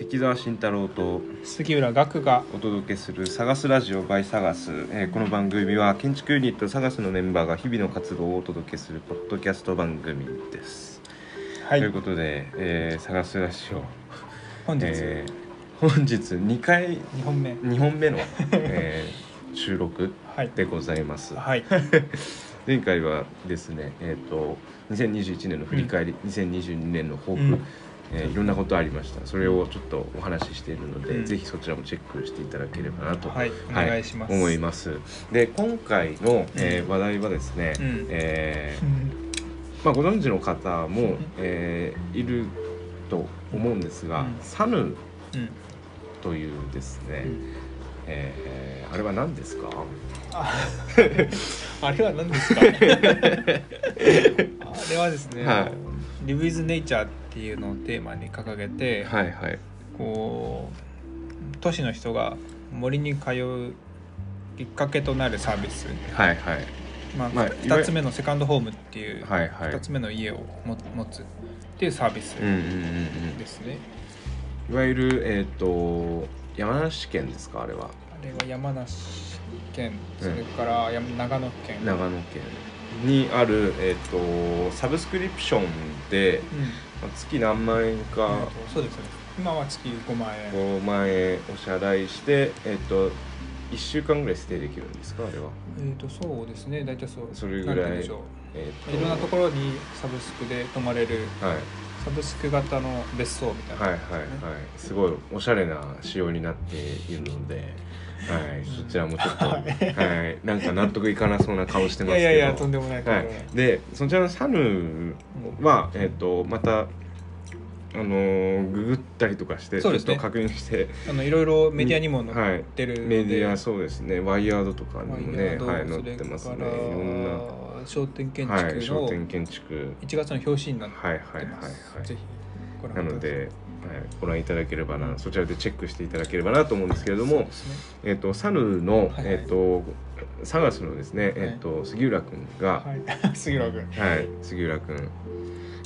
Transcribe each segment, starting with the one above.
関澤慎太郎と杉浦岳がお届けする「サガスラジオ by サガス」えーこの番組は建築ユニットサガスのメンバーが日々の活動をお届けするポッドキャスト番組です。はい。ということで、えー、サガスラジオ、本日。えー本日2回2本目。2本目の、えー収録はい。でございます。はい。前回はですね、えー、と2021年の振り返り、2022年の抱負、うんえーいろんなことありました。それをちょっとお話ししているので、うん。ぜひそちらもチェックしていただければなと、はいお願いします。思います。で今回の、えーうん話題はですね、うん。えーうんまあ、ご存知の方もうん、えーいると思うんですが、うん。サヌうん。というですね、うん。えーあれは何ですか？あ あれは何ですか？あれはですね、はい「Live with Nature」っていうのをテーマに掲げて、はいはい。こう都市の人が森に通うきっかけとなるサービス、はいはい。まあまあいわゆ2つ目のセカンドホームっていう、はいはい。2つ目の家をも持つっていうサービスうんうんうんうん。ですね、いわゆるえっ、と山梨県ですかあれは？あれは山梨県うんそれから山長野県、長野県にある、えっとサブスクリプションで、うん。まあ月何万円えかーとそうですそうです。今は月5万円。5万円お支払いして、えっと1週間ぐらいステイできるんですかあれは、えー、とそうですね。大体そう。それぐらいえっういろんなところにサブスクで泊まれるはい、サブスク型の別荘みたいな、はいはいはい。すごいおしゃれな仕様になっているので、はい、そちらもちょっと、ははい。い、なんか納得いかなそうな顔してますけど。いやいやとんでもないとんは。でもない。い、でそちらのサヌは、えっとまたあのーググったりとかしてちそうですね。ょっと確認して。あのいろいろメディアにも載はいってるので、メディアそうですね。ワイヤードとかにもねはい載ってますね。いそれからろんな。商店建はい築の商店建築。1月の表紙になってはいはいはいます、はい。ぜひご覧ください。なので、はい、ご覧いただければなそちらでチェックしていただければなと思うんですけれども、ね。えっとサヌの、はい。はいえっとサガスのですね、えっと杉浦君が、はい。杉浦君はい、杉浦君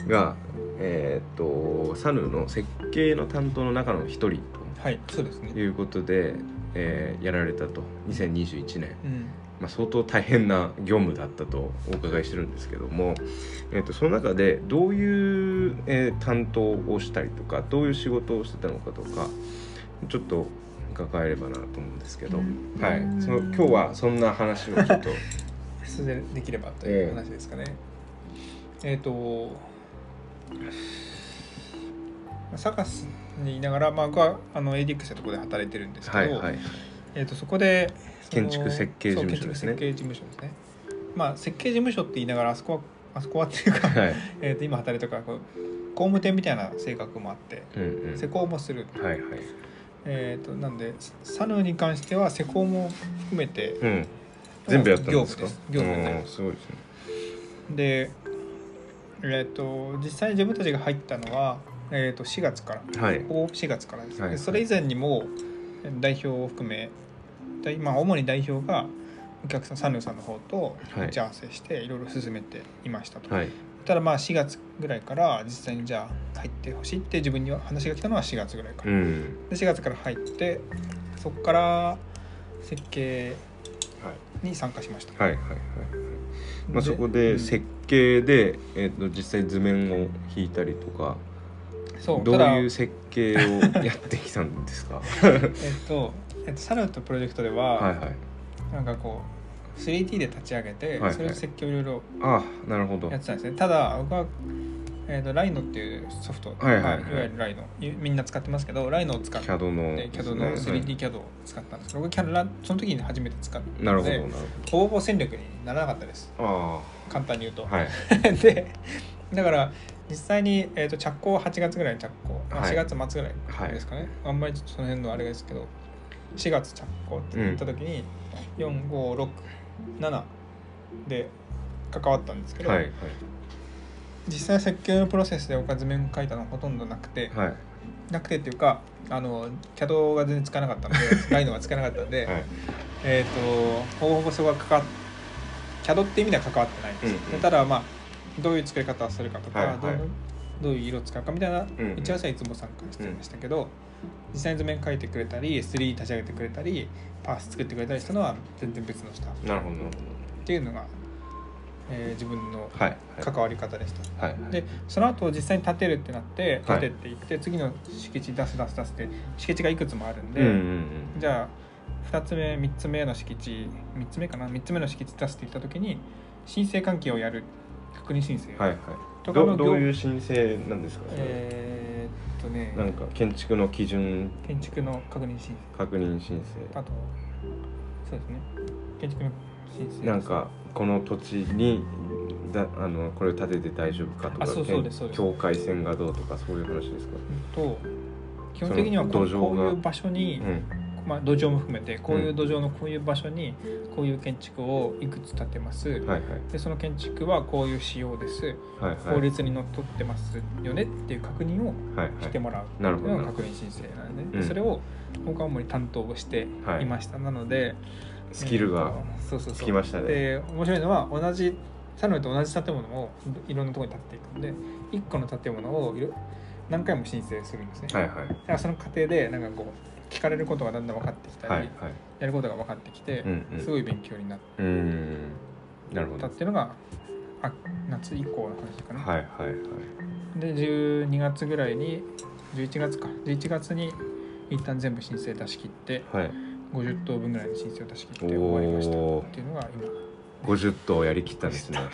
が、えーっとサヌの設計の担当の中の一人はいそうですね。ということで、えーやられたと。2021年、うんまあ、相当大変な業務だったとお伺いしてるんですけども、えーっとその中でどういう、えー担当をしたりとかどういう仕事をしてたのかとかちょっと伺えればなと思うんですけど、うん。はい、その今日はそんな話をちょっと。でできればという話ですかね。えっ、とサカスにいながら、まあ、僕はあの ADX というところで働いてるんですけど、はいはい。えー、とそこで建築設計事務所ですね。設計事務所ですね。まあ設計事務所って言いながらあそこは あそこはっていうか、はい。えーと今働いてるからこう工務店みたいな性格もあってうんうん。施工もする、はいはい。えー、となんでサヌに関しては施工も含めてうん、全部やったんですか？業務です。すごいですね。で、えー、と実際に自分たちが入ったのは、えー、と4月から。はい。ほぼ4月からです、はい。でそれ以前にも代表を含め大まあ、主に代表がお客さんサヌーさんの方とはい。打ち合わせしていろいろ進めていましたと、はい。ただまあ4月ぐらいから実際にじゃあ入ってほしいって自分には話が来たのは4月ぐらいから、うん。で4月から入ってそこから設計はい。に参加しました、はいはいはいまあ、でそこでうん。設計で、えー、と実際図面を引いたりとかどうそうただいう設計をやってきたんですか？えっと、えっと、サルトプロジェクトでは、はいはい。なんかこう 3D で立ち上げて、はいはい。それで設計をいろいろあなるほど。やってたんですね。ただ僕は、えっと、ライノっていうソフト、はいはいはい。わゆるライノ。いみんな使ってますけどライノを使って CAD ので CAD のはい 3D キャドを使ったんです。けど、僕キャラその時に初めて使ったなるほどなるほぼほぼ戦力にならなかったです。ほど簡単に言うと、ああはい。でだから実際に、えー、と着工は8月ぐらいに着工、まあ、はい。4月末ぐらいですかね、あんまりちょっとその辺のあれですけど4月着工って言った時に、4567で関わったんですけど、はいはい。実際設計のプロセスで僕は図面書いたのはほとんどなくて、はい。なくてっていうかあの CAD が全然使わなかったので ライノが使わなかったので、はい。えっ、とほぼほぼそこが関わっ CAD って意味では関わってないんですよ、うんうん。でただまあどういう作り方をするかとか、はいはい。どうどういう色を使うかみたいな打ち合わせはいつも参加してましたけど、実際に図面描いてくれたり 3D 立ち上げてくれたりパース作ってくれたりしたのは全然別の人。っなるほどなるていうのが、えー自分の関わり方でした。はいはい。でその後実際に建てるってなってはい。建てていって、次の敷地出す出す出すって敷地がいくつもあるんで、うんうんうんじゃあ2つ目3つ目の敷地3つ目かな？3つ目の敷地出すって言った時に申請関係をやる。確認申請はいはいどどういう申請なんですか？えーっとね。なんか建築の基準。建築の確認申確認申請。あとそうですね。建築の申請。請なんかこの土地にだあのこれ建てて大丈夫かとかあそうそうですそうです。境界線がどうとかそういう話ですか？うんと基本的にはこういう場所に、うんまあ、土壌も含めてこういう土壌のこういう場所にこういう建築をいくつ建てます、はいはい。でその建築はこういう仕様です。はいはい。法律にのっとってますよねっていう確認をはいしてもらうっていうなるほどのが確認申請なんで,、うん。でそれを僕は主に担当をしてい。ました、なのでスキルがつきましたね。で面白いのは同じサヌと同じ建物をいろんなところに建っていくので1個の建物を何回も申請するんですね、はいはい。その過程でなんかこう聞かれることがだんだん分かってきたり、はいはい。やることが分かってきて、うんうん。すごい勉強になったっていうのがあ夏以降の話かな、はいはいはい。で12月ぐらいに11月か。11月に一旦全部申請出し切ってはい。50棟分ぐらいの申請を出し切って終わりましたっていうのが今。50頭やりきったんですね。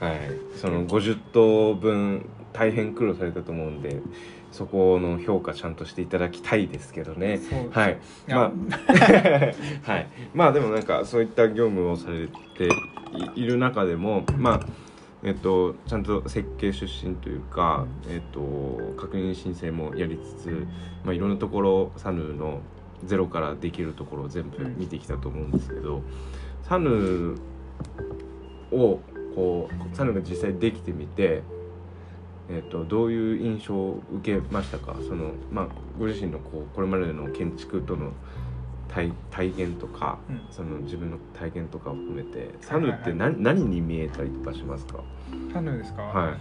はい。その50頭分大変苦労されたと思うんでそこの評価ちゃんとしていただきたいですけどね。はい。まあはい。まあでもなんかそういった業務をされていいる中でもまあえっと、ちゃんと設計出身というか、えっと、確認申請もやりつつ、まあ、いろんなところサヌーのゼロからできるところを全部見てきたと思うんですけど、サヌーをこうサヌーが実際できてみて、えっと、どういう印象を受けましたか？その、まあ、ご自身のこうこれまでの建築との体体験とか、うん。その自分の体験とかを含めてサヌーってはい。何,、何に見えたりとかしますか？サヌーですか、はい。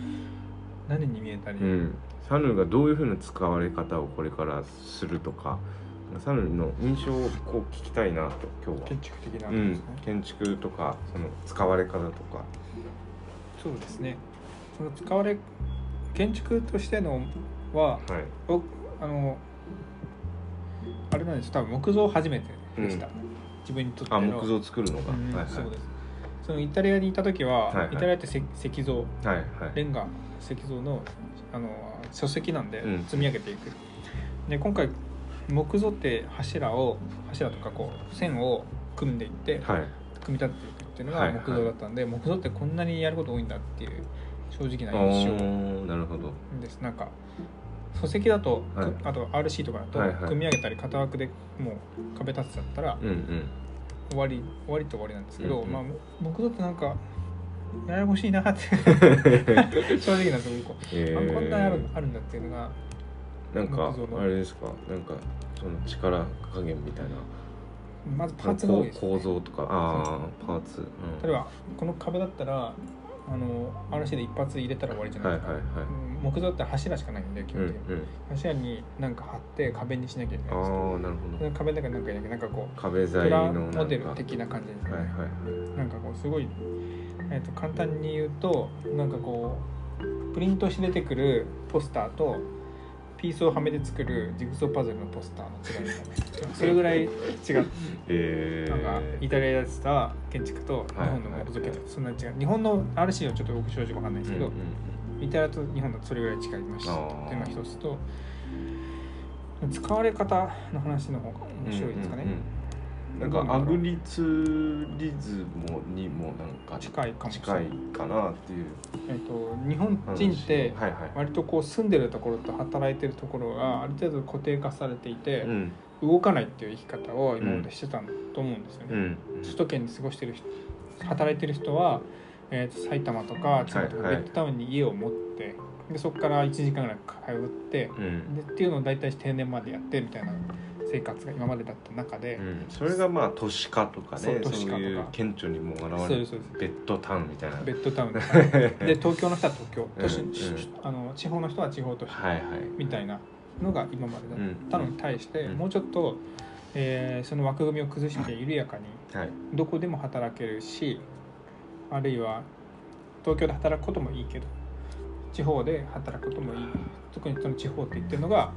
何に見えたり、うん、サヌーがどういうふうな使われ方をこれからするとかサヌーの印象をこう聞きたいなと今日は。建。築的なうん。建築とかその使われ方とか。そうですね。その使われ建築としてのははい。僕あのあれなんです多分木造初めてでした、うん自分にとってのあ木造作るのが。うんはいはい。そうですそのイタリアにいた時は、はいはいイタリアって石石像はいはい。レンガ石像のあの書籍なんでうん積み上げていく、で今回木造って柱を柱とかこう線を組んでいってはい。組み立てていくっていうのはいはいが木造だったんで、木造ってこんなにやること多いんだっていう正直なお印象ーなるほど。です。なんか礎石だと、はい。あと RC とかだと、はいはい。組み上げたり型枠でもう壁立てちゃったらうんうん。終わり終わりと終わりなんですけど、うんうん。まあ木造ってなんかややこしいなって 正直なとこ。ろえあこんなあるーあるんだっていうのがなんかあれですか？なんかその力加減みたいな。まずパーツが多いです、ね、構造とか。ああパーツ、うん。例えばこの壁だったらあの RC で一発入れたら終わりじゃない。ですか、木造って柱しかないんで基うんう本的に、ん柱になんか貼って壁にしなきゃいけないんですけど。壁の中になんかいなきゃなんかこう壁材のモデル的な感じですね、はいはいはい。なんかこうすごい、えー、と簡単に言うとなんかこうプリントして出てくるポスターとピースをはめて作るジグソーパズルのポスターの違いみたいなそれぐらい違う。えなんかイタリアでやってた建築と日本のはい。木造建築そんなに違う。日本の RC はちょっと僕正直わかんないですけど、うんうんイタリアと日本だとそれぐらい違いましたっていうのが一つと使われ方の話の方が面白いですかね、うんうんうんなんかアグリツーリズムにもなんか近いかも。しれ近ないいかなっていう。えっと日本人って割とこう住んでるところと働いてるところがある程度固定化されていて、うん。動かないっていう生き方を今までしてたと思うんですよね、うん。首都圏に過ごしてる人働いてる人は、えー、と埼玉とか千葉とかベッドタウンに家を持って、でそこから1時間ぐらい通ってうん。でっていうのを大体定年までやってみたいな生生活が今までだった中で、うん、それがまあ都市化とかねそうそ都市化とか。いう顕著にもう現れるベッドタウンみたいな。ベッドタウン。で東京の人は東京。都市、うん。うんあの地方の人は地方都市はいはい。みたいなのが今までだった。のに対して、うん。もうちょっと、えーその枠組みを崩して緩やかにはい。どこでも働けるしあるいは東京で働くこともいいけど地方で働くこともいい。特にその地方って言ってるのが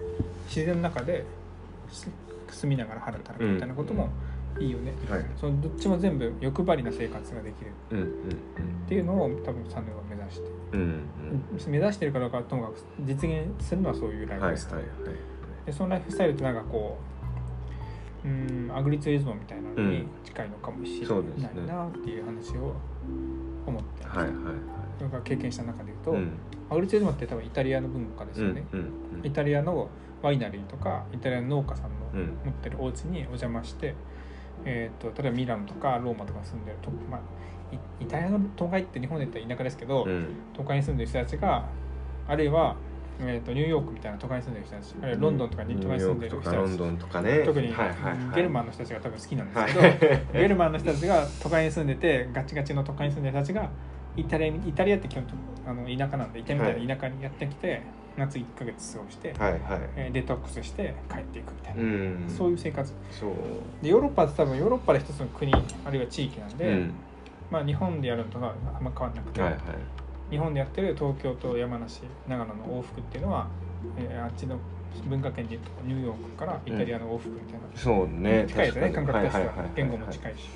自然の中です住みながら働くみたいなこともいいよね、はい。そのどっちも全部欲張りな生活ができる。うんうんっていうのを多分サヌは目指して。うんうん目指してるかどうかはともかく実現するのはそういうライうんはいはいフスタイル、はい。でそのライフスタイルってなんかこううんアグリツーリズムみたいなのに近いのかもしれないなっていう話を思ってます、はいはい経験した中で言うと、はいうん。アグリツーリズムって多分イタリアの文化ですよね、うんうん。イタリアのワイナリーとかイタリアの農家さんのうん。持ってるお家にお邪魔して、えー、と例えばミラノとかローマとか住んでると、まあ、イイタリアの都会って日本で言ったら田舎ですけど、うん。都会に住んでる人たちがあるいは、えー、とニューヨークみたいな都会に住んでる人たちあるいはロンドンとかに都会に住んでる人たち。ロンドンとかね。特に、はいはいはい。ゲルマンの人たちが多分好きなんですけど、はい。ゲルマンの人たちが都会に住んでてガチガチの都会に住んでる人たちがイタリアにイタリアって基本あの田舎なんでイタリアみたいな田舎にやってきて、夏1ヶ月過ごして、はいはい。えーデトックスして帰っていくみたいな、うん。そういう生活。そう。でヨーロッパって多分ヨーロッパで一つの国あるいは地域なんで、うん。まあ、日本でやるのとはあんま変わらなくて、はいはい。日本でやってる東京と山梨長野の往復っていうのは、えーあっちの文化圏でいうとニューヨークからイタリアの往復みたいな、そうね近いですね感覚としては。言語も近いし。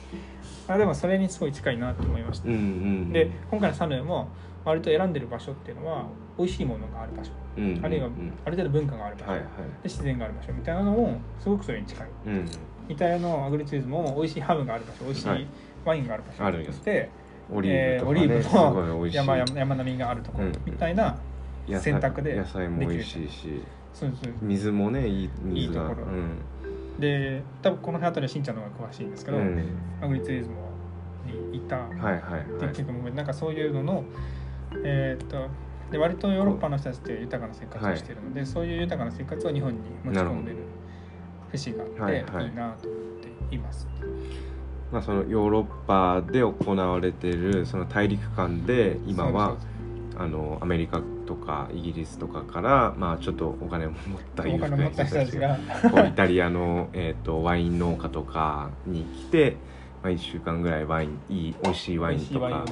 あでもそれにすごい近いなと思いました、うんうんで今回のサヌエも割と選んでる場所っていうのは美味しいものがある場所、うん。うんあるいはうん。ある程度文化がある場所、はいはい。で自然がある場所みたいなのもすごくそれに近い。うん。イタリアのアグリツーリズムも美味しいハムがある場所。美味しはいいワインがある場ある所として、オリーブとかねえーオリーブの山山山並みがあるところうん。みたいな選択で野菜も美味しいしそうそう。水もねいい水が。いいところ。うん。で多分この辺りはしんちゃんの方が詳しいんですけど、うん。アグリツーリズムにいた。はいはいはい。結構なんかそういうののえーっとで割とヨーロッパの人たちって豊かな生活をしているので、そういう豊かな生活を日本に持ち込んでる節があって、はい。はいいいなと思っています。まあそのヨーロッパで行われているその大陸間で今はあのアメリカとかイギリスとかからまあちょっとお金を持った裕お福な人たちが。イタリアの、えー、とワイン農家とかに来て、まあ、1週間ぐらいワインいい美味しいワインとか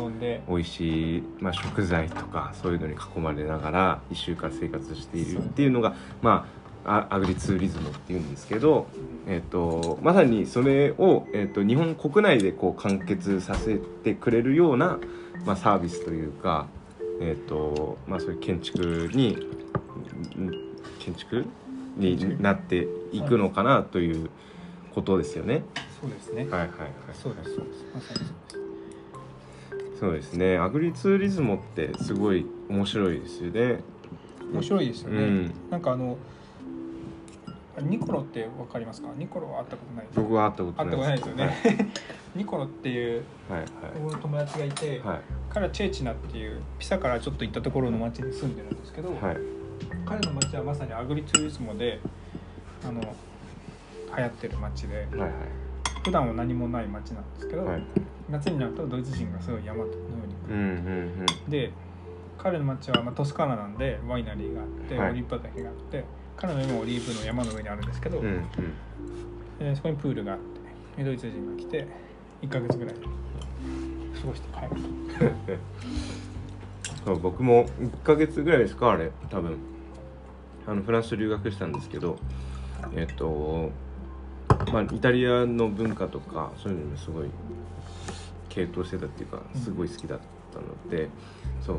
美味しい、まあ、食材とかそういうのに囲まれながら1週間生活しているっていうのが、まあ、あアグリツーリズムっていうんですけど、えー、とまさにそれを、えー、と日本国内でこう完結させてくれるような、まあ、サービスというか、えーとまあ、そういう建築にん建築になっていくのかなということですよね。そうですね、はいはいはい、そうですそうです。まさにそうです。そうですね。アグリツーリズムってすごい面白いですよね。面白いですよね、うん。なんかあのニコロってわかりますか？ニコロは会ったことないです。僕は会ったこと会ったことないですよね、ニコロっていうはい僕の友達がいて、はい。はい彼はチェーチナっていうピサからちょっと行ったところの町に住んでるんですけど、はい。彼の町はまさにアグリツーリズムであの流行ってる町ではいはい。普段は何もない町なんですけど、はい。夏になるとドイツ人がすごい山のように来る、うんうんで彼の町はまあトスカーナなんでワイナリーがあって、はい。オリーブ畑があって彼の家もオリーブの山の上にあるんですけど、うんうん。うんでそこにプールがあってドイツ人が来て1ヶ月ぐらい過ごして帰ると。そう僕も1ヶ月ぐらいですかあれ多分。あのフランス留学したんですけどえっとまあイタリアの文化とかそういうのにすごい傾倒してたっていうかすごい好きだったので、そう。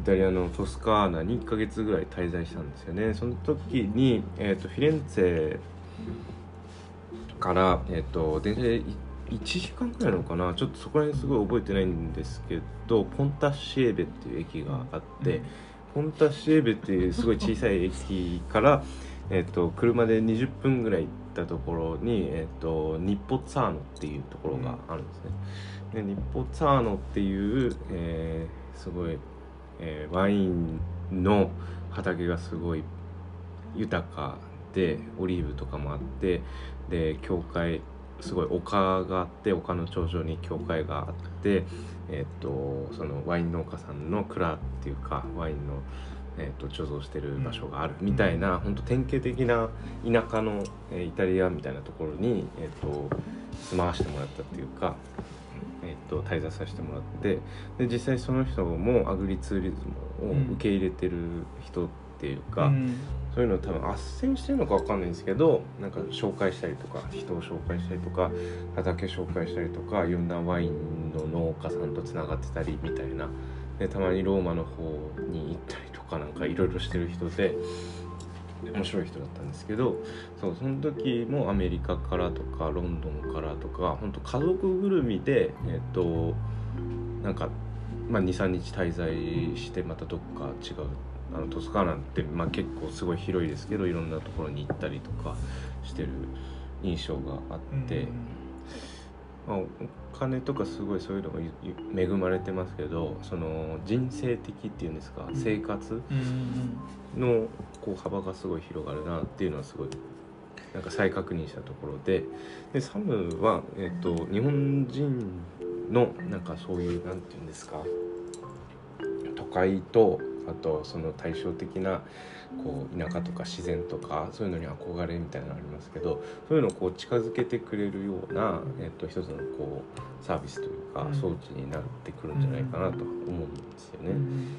イタリアのトスカーナに1ヶ月ぐらい滞在したんですよね。その時に、えっとフィレンツェから、えっと電車で1時間ぐらいなのかな。ちょっとそこら辺すごい覚えてないんですけどポンタッシエベっていう駅があって、ポンタッシエベっていうすごい小さい駅からえっと車で20分ぐらい行ったところに、えっとニッポツァーノっていうところがあるんですね。でニッポツァーノっていう、えーすごい、えーワインの畑がすごい豊かってオリーブとかもあってで教会すごい丘があって丘の頂上に教会があって、えっとそのワイン農家さんの蔵っていうかワインの、えっと貯蔵してる場所があるみたいな、本当典型的な田舎の、えーイタリアみたいなところに、えっと住まわしてもらったっていうか、えっと滞在させてもらってで実際その人もアグリツーリズムを受け入れてる人っていうか、うん。そういうのを多分斡旋してるのかわかんないんですけどなんか紹介したりとか人を紹介したりとか畑紹介したりとかいろんなワインの農家さんとつながってたりみたいな。でたまにローマの方に行ったりとかなんかいろいろしてる人で面白い人だったんですけどそうその時もアメリカからとかロンドンからとか本当家族ぐるみでえっとなんか、まあ、23日滞在してまたどっか違うあのトスカーナって、まあ、結構すごい広いですけどいろんなところに行ったりとかしてる印象があって、まあ、お金とかすごいそういうのが恵まれてますけどその人生的っていうんですかん。生活のこう幅がすごい広がるなっていうのはすごいなんか再確認したところで。でサムは、えっと日本人のなんかそういうなんていうんですか都会とあとその対照的なこう田舎とか自然とかそういうのに憧れみたいなのありますけどそういうのをこう近づけてくれるような、えっと一つのこうサービスというかうん。装置になってくるんじゃないかなと思うんですよね。うん。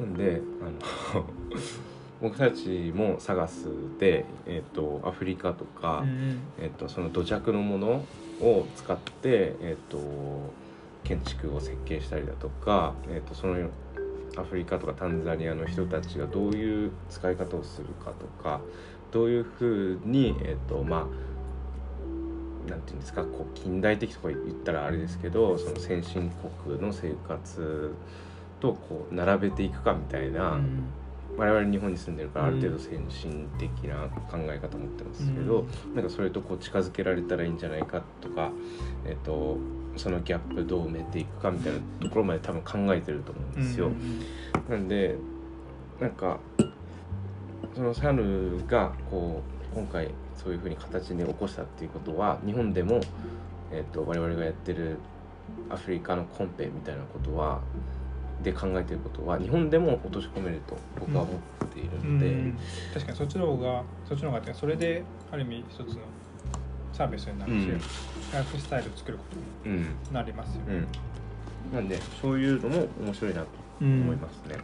なんであの 僕たちも探すで、えっとアフリカとか、うんえっとその土着のものを使って、えっと建築を設計したりだとか、えっとそのアフリカとかタンザニアの人たちがどういう使い方をするかとかどういうふうに、えっとまあなんていうんですかこう近代的とか言ったらあれですけどその先進国の生活とこう並べていくかみたいな、うん。我々日本に住んでるからある程度うん先進的な考え方持ってますけど、なんかそれとこう近づけられたらいいんじゃないかとか、えっとそのギャップどう埋めていくかみたいなところまで多分考えてると思うんですよ。うんなんでなんかそのサヌがこう今回そういうふうに形に起こしたっていうことは日本でも、えっと我々がやってるアフリカのコンペみたいなことはで考えていることは日本でも落とし込めると僕は思っているうんので、うん。確かにそっちの方がそっちの方がそれである意味一つのサービスになるし、うんライフスタイルを作ることにうんなりますよね。うん、なんでそういうのも面白いなとうん思いますね。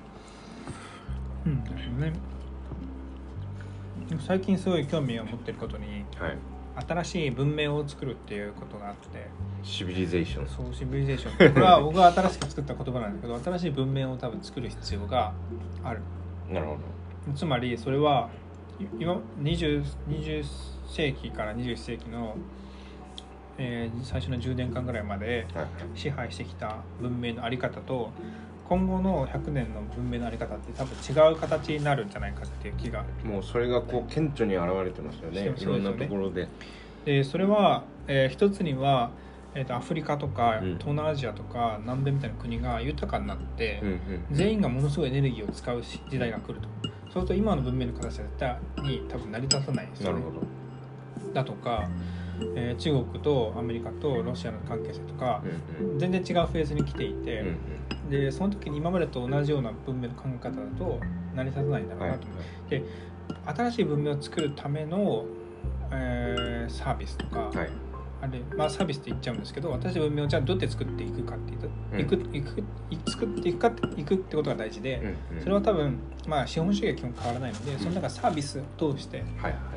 うん、なるほどね。でも最近すごい興味を持っていることにはい、新しい文明を作るっていうことがあってシビリゼーション。そうシビリゼーションこれは僕が新しく作った言葉なんだけど新しい文明を多分作る必要があるなるほつまりそれはい今 20, 20世紀から21世紀の、えー最初の10年間ぐらいまで支配してきた文明のあり方と今後の100年の文明のあり方って多分違う形になるんじゃないかっていう気がもうそれがこう顕著に現れてますよね。そういろんなところで。でそれは、えー一つには、えー、とアフリカとかうん。東南アジアとか南米みたいな国が豊かになって、全員がものすごいエネルギーを使うし時代が来るとそうすると今の文明の形は絶対に多分成り立たないんですよね。なるほど。だとか、えー中国とアメリカとロシアの関係性とかうんうん。全然違うフェーズに来ていて、うんでその時に今までと同じような文明の考え方だと成り立たないんだうんはいろうなと思う、新しい文明を作るための、えーサービスとか、はいあれまあサービスって言っちゃうんですけど新しい文明をじゃあどうやって作っていくかっていうと、うん。いくい作っていくかっていくってことが大事で、うんうん。それは多分まあ資本主義は基本変わらないので、その中サービスを通して。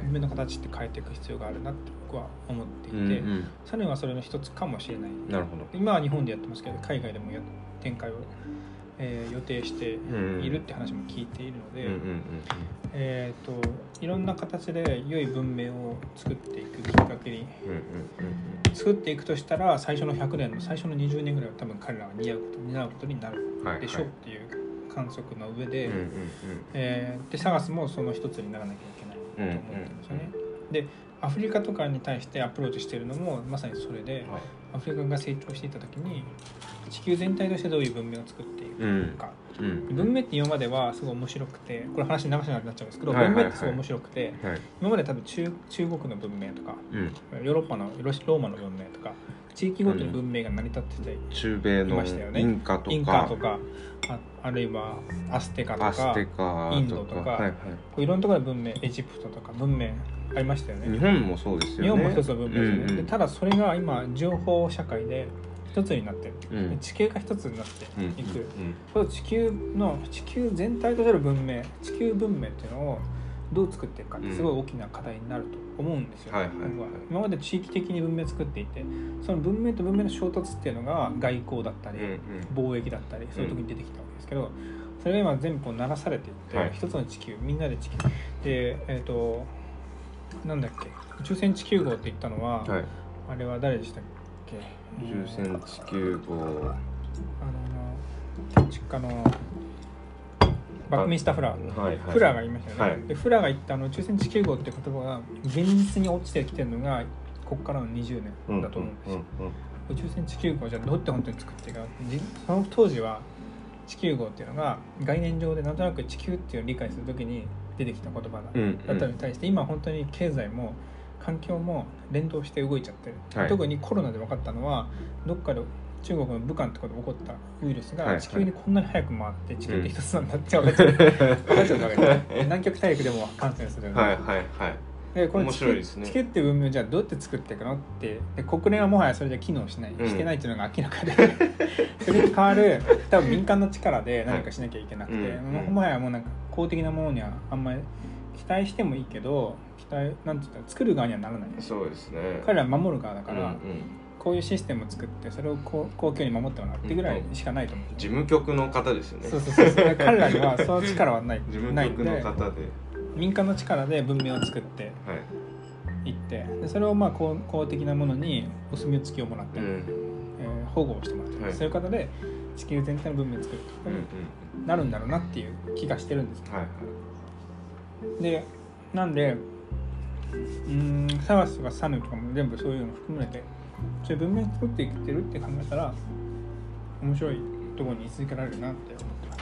文明の形って変えていく必要があるなって僕は思っていて、うんうん。サネはそれの一つかもしれない。なるほど。今は日本でやってますけど海外でもや展開を、えー予定してうんいるって話も聞いているので、うんうんうんえー、といろんな形で良い文明を作っていくに作っていくとしたら最初の100年の最初の20年ぐらいは多分彼らは担うこと担うことになる。でしょうっていう観測の上で、えーでサガスもその一つにならなきゃいけないと思ってるんですよね。でアフリカとかに対してアプローチしているのもまさにそれでうん。はい。アフリカが成長していった時に地球全体としてどういう文明を作っていくか、うん。文明って今まではすごい面白くてこれ話長くなっちゃうんですけど、はいはいはい。文明ってすごい面白くてはい。今まで多分中中国の文明とかうん。ヨーロッパのローマの文明とか地域ごとに文明が成り立ってて、中米のインカとか。インカとかああるいはアステカとか。インドとかはいはい。こういろんなところで文明エジプトとか文明ありましたよね。日本もそうですよね。日本も一つの文明ですよね、うんうん。でただそれが今情報社会で一つになってる、うん。で地球が一つになってうんいく、うん。この地球の地球全体としての文明地球文明っていうのをどう作っていくかってすごい大きな課題になると思うんですよ、はいはいはい。僕今まで地域的に文明を作っていてその文明と文明の衝突っていうのが外交だったり、うん貿易だったりそういう時に出てきたわけですけどそれが今全部こう流されていって、はい。一つの地球みんなで地球。でえっ、となんだっけ？宇宙船地球号って言ったのは、はい。あれは誰でしたっけ？宇宙船地球号。あの建築家のバックミンスター・フラー。はいはい。フラーが言いましたよね、はい。でフラーが言ったあの宇宙船地球号って言葉が現実に落ちてきてるのがここからの20年だと思うんですよ、宇宙船地球号じゃあどうやって本当に作っていくかじその当時は地球号っていうのが概念上でなんとなく地球っていうのを理解するときに出てきた言葉だ,、ったのに対して今本当に経済も環境も連動して動いちゃってる、はい。特にコロナで分かったのはどっかで中国の武漢とで起こったウイルスはいはい。が地球にこんなに早く回って地球って一つなんだって分かっちゃう、分かっちゃうわけです南極大陸でも感染する、はいはいはい。でこの地球ね。地球って文明をじゃあどうやって作っていくのってで国連はもはやそれじゃ機能しない、うん。してないっていうのが明らかで。それに代わる多分民間の力で何かしなきゃいけなくて、はいうん。ももはやもうなんか公的なものにはあんまり期待してもいいけど期待なんて言ったら作る側にはならない。そうですね。彼らは守る側だから、うんうん。こういうシステムを作ってそれを公公共に守ってもらうってぐらいしかないと思う、事務局の方ですよね。そうそうそう。そ う彼らにはその力はない。事務局ので。方で民間の力で文明を作ってはい。いってでそれをまあ公公的なものにお墨付きをもらって、うん。えー保護をしてもらって、はい。そういう方で地球全体の文明を作る。うんうなるんだろうなっていう気がしてるんですよ。はいはい。でなんでうーんサガスとかサヌとかも全部そういうの含めてそういう文明を作っていってるって考えたら面白いところに居続けられるなって思ってま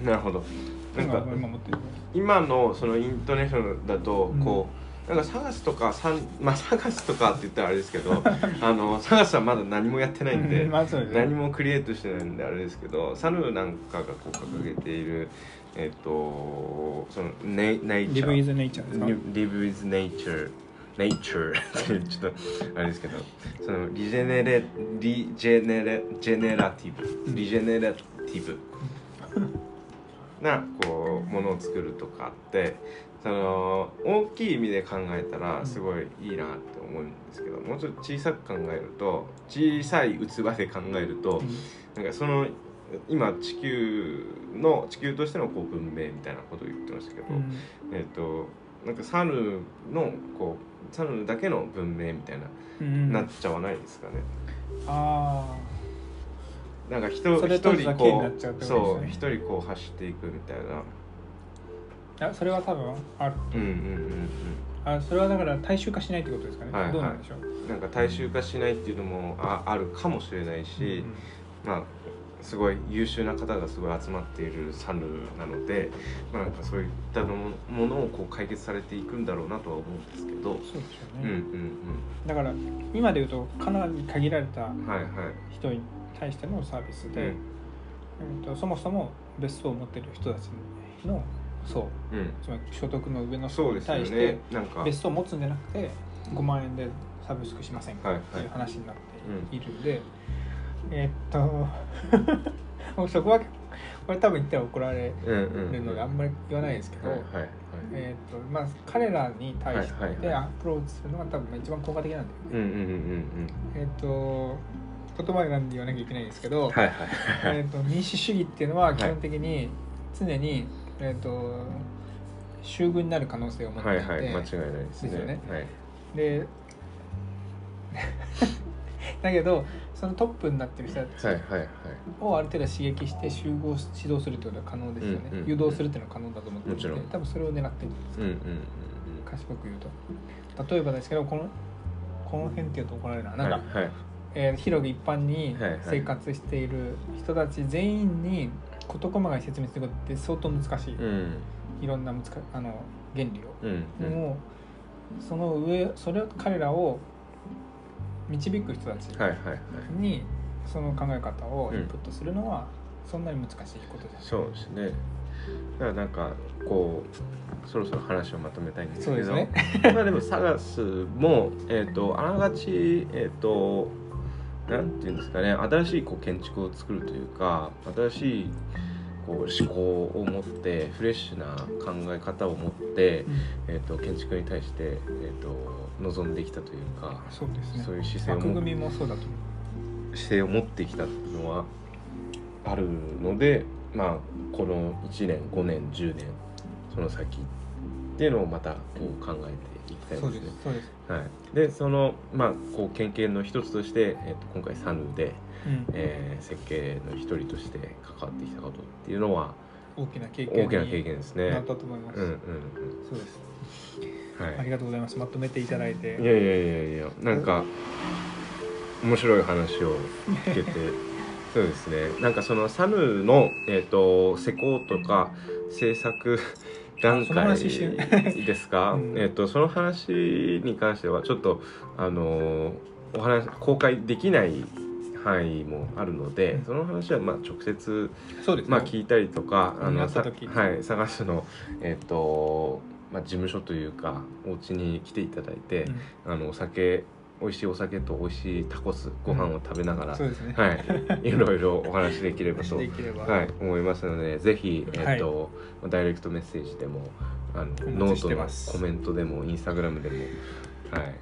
す。なるほど。なんか今のそのイントネーションだとうんこう、なんかサガスとかサンまあサガスとかって言ったらあれですけど あのサガスはまだ何もやってないんで、まあそうですね。何もクリエイトしてないんであれですけどサヌなんかがこう掲げているえっ、とそのネネイチャーリブ・イズ・ネイチャーですか？Live with nature nature ってちょっとあれですけどそのリジェネレリジェネレジェネラティブリジェネラティブ。なこうものを作るとかってその大きい意味で考えたらすごいいいなって思うんですけどもうちょっと小さく考えると小さい器で考えるとなんかその今地球の地球としてのこう文明みたいなことを言ってましたけど、うん。えっ、となんかサヌのこうサヌだけの文明みたいな、うん。なっちゃわないですかね。あなんか一人こうそう一人こう走っていくみたいな。やそれは多分あるうんうんうんあそれはだから大衆化しないってことですかね、はいはいどうなんでしょう、うん。なんか大衆化しないっていうのもああるかもしれないし、まあすごい優秀な方がすごい集まっているサヌなので、まあなんかそういったのものをこう解決されていくんだろうなとは思うんですけど。そうですようんうね、んだから今で言うとかなり限られたうん。はいはい。人に対してのサービスで、うんえー、とそもそも別荘を持っている人たちの層うん。つまり所得の上の層に対して。別荘を持つんじゃなくて5万円でサブスクしませんかはいっていう話になっうんているんで、えーっと もうそこはこれ多分言ったら怒られ。るのであんまり言わないですけど。えーっとまあ、彼らに対してアプローチするのが多分一番効果的なんだよね。えーっと言葉選んで言わなきゃいけないんですけど、はいはい。えー、と民主主義っていうのは基本的に常に、えー、と衆軍になる可能性を持ってて、はいいはい間違いないですね。ですよね。はい。で だけどそのトップになってる人たち。をある程度刺激して集合し指導するってことは可能ですよね、うんうん誘導するっていうのは可能だと思ってるもちろん。多分それを狙ってるんですうんうんうん賢く言うと。例えばですけどこのこの辺って言うと怒られるな。なんか、はいはい。えー広く一般に生活している人たち全員に事細かに説明することって相当難しい、うん。いろんな難かあの原理を。うんうん。もうその上それを彼らを導く人たちにその考え方をインプットするのはそんなに難しいことです。そうですね。だからなんかこうそろそろ話をまとめたいんですけど。そうです まあでもサガスもえっ、とあながちえっ、となんていうんですかね新しいこう建築を作るというか新しいこう思考を持ってフレッシュな考え方を持って、えっと建築に対して、えっと臨んできたというかそうですね。そういう姿勢を組みもそうだと思姿勢を持ってきたっていうのはあるのでまあこの1年5年10年その先っていうのをまたこう考えてたですすそうです。はい、でそのまあこう研究の一つとして、えっと今回サヌで、うんえー設計の一人として関わってきたことっていうのは大きな経験大きな経に験ですねなっ。たと思います。うんうんうんそうです。はいありがとうございます。まとめていただいて。いやいやいやいやなんか面白い話を聞けて そうですねなんかそのサヌの、えー、と施工とか制作段階ですか、うん。えー、とその話に関してはちょっとあのお話公開できない範囲もあるので、うん。その話はまあ直接そうですね。まあ、聞いたりとかあのさはい、探すの、えっとまあ、事務所というかお家に来ていただいて、うん。あのお酒美味しいお酒と美味しいタコスご飯を食べながら、そうですね。はい、いろいろお話できればと。はい、思いますのでぜひ、えっとダイレクトメッセージでもあのノートのコメントでもインスタグラムでも、はい、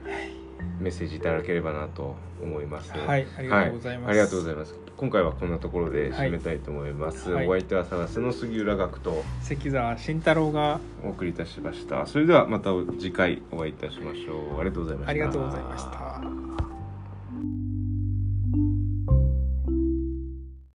メッセージいただければなと思います。はい、ありがとうございます。ありがとうございます。今回はこんなところで締めたいと思います。はいお相手は探すの杉浦学と関澤慎太郎がお送りいたしました。それではまた次回お会いいたしましょう。ありがとうございました。ありがとうございました。